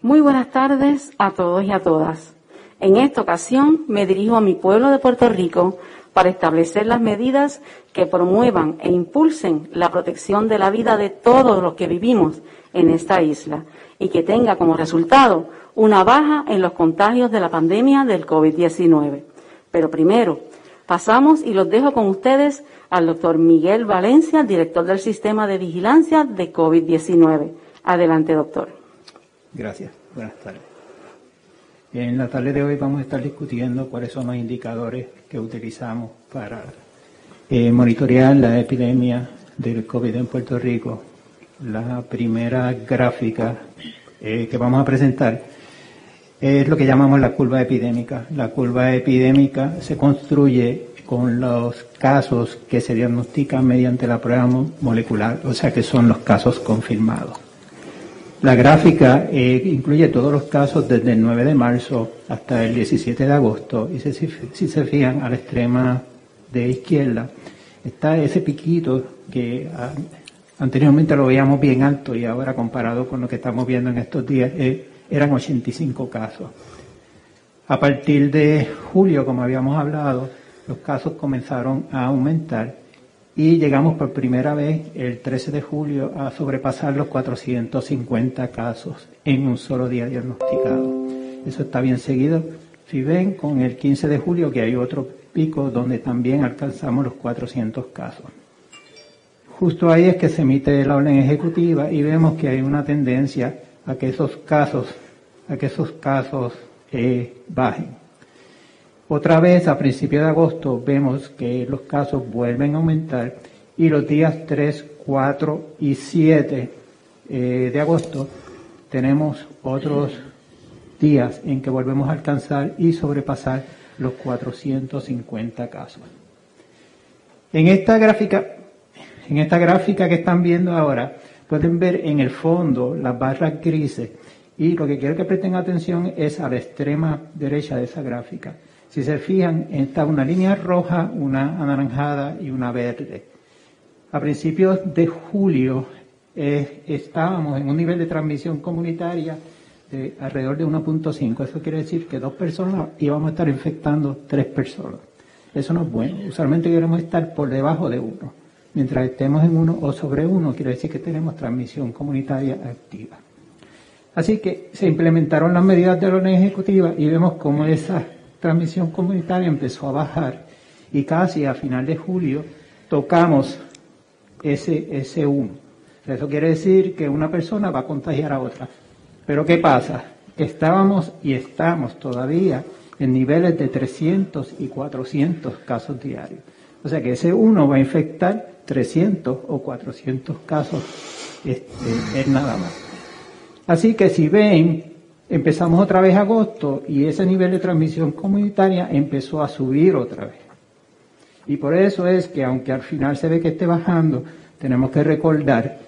Muy buenas tardes a todos y a todas. En esta ocasión me dirijo a mi pueblo de Puerto Rico para establecer las medidas que promuevan e impulsen la protección de la vida de todos los que vivimos en esta isla y que tenga como resultado una baja en los contagios de la pandemia del COVID-19. Pero primero, pasamos y los dejo con ustedes al doctor Miguel Valencia, director del Sistema de Vigilancia de COVID-19. Adelante, doctor. Gracias. Buenas tardes. En la tarde de hoy vamos a estar discutiendo cuáles son los indicadores que utilizamos para eh, monitorear la epidemia del COVID en Puerto Rico. La primera gráfica eh, que vamos a presentar es lo que llamamos la curva epidémica. La curva epidémica se construye con los casos que se diagnostican mediante la prueba molecular, o sea que son los casos confirmados. La gráfica eh, incluye todos los casos desde el 9 de marzo hasta el 17 de agosto y si, se fijan a la extrema de izquierda está ese piquito que ah, anteriormente lo veíamos bien alto y ahora comparado con lo que estamos viendo en estos días eh, eran 85 casos. A partir de julio, como habíamos hablado, los casos comenzaron a aumentar y llegamos por primera vez el 13 de julio a sobrepasar los 450 casos en un solo día diagnosticado. Eso está bien seguido. Si ven, con el 15 de julio que hay otro pico donde también alcanzamos los 400 casos. Justo ahí es que se emite la orden ejecutiva y vemos que hay una tendencia a que esos casos, a que esos casos eh, bajen. Otra vez, a principios de agosto, vemos que los casos vuelven a aumentar y los días 3, 4 y 7 eh, de agosto tenemos otros días en que volvemos a alcanzar y sobrepasar los 450 casos. En esta gráfica, en esta gráfica que están viendo ahora, Pueden ver en el fondo las barras grises y lo que quiero que presten atención es a la extrema derecha de esa gráfica. Si se fijan, está una línea roja, una anaranjada y una verde. A principios de julio eh, estábamos en un nivel de transmisión comunitaria de alrededor de 1.5. Eso quiere decir que dos personas íbamos a estar infectando tres personas. Eso no es bueno. Usualmente queremos estar por debajo de uno. Mientras estemos en uno o sobre uno, quiere decir que tenemos transmisión comunitaria activa. Así que se implementaron las medidas de la orden ejecutiva y vemos cómo esa transmisión comunitaria empezó a bajar y casi a final de julio tocamos ese, ese 1. Eso quiere decir que una persona va a contagiar a otra. Pero ¿qué pasa? Estábamos y estamos todavía en niveles de 300 y 400 casos diarios. O sea que ese 1 va a infectar 300 o 400 casos este, es nada más. Así que si ven, empezamos otra vez agosto y ese nivel de transmisión comunitaria empezó a subir otra vez. Y por eso es que aunque al final se ve que esté bajando, tenemos que recordar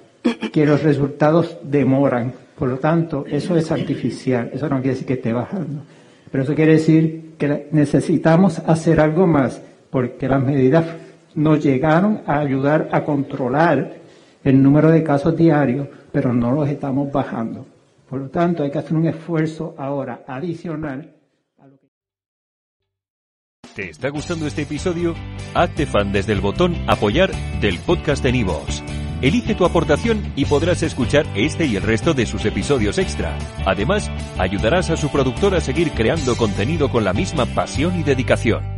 que los resultados demoran. Por lo tanto, eso es artificial. Eso no quiere decir que esté bajando. Pero eso quiere decir que necesitamos hacer algo más porque las medidas nos llegaron a ayudar a controlar el número de casos diarios, pero no los estamos bajando. Por lo tanto, hay que hacer un esfuerzo ahora adicional. A lo que... ¿Te está gustando este episodio? Hazte fan desde el botón apoyar del podcast de Nivos. Elige tu aportación y podrás escuchar este y el resto de sus episodios extra. Además, ayudarás a su productor a seguir creando contenido con la misma pasión y dedicación.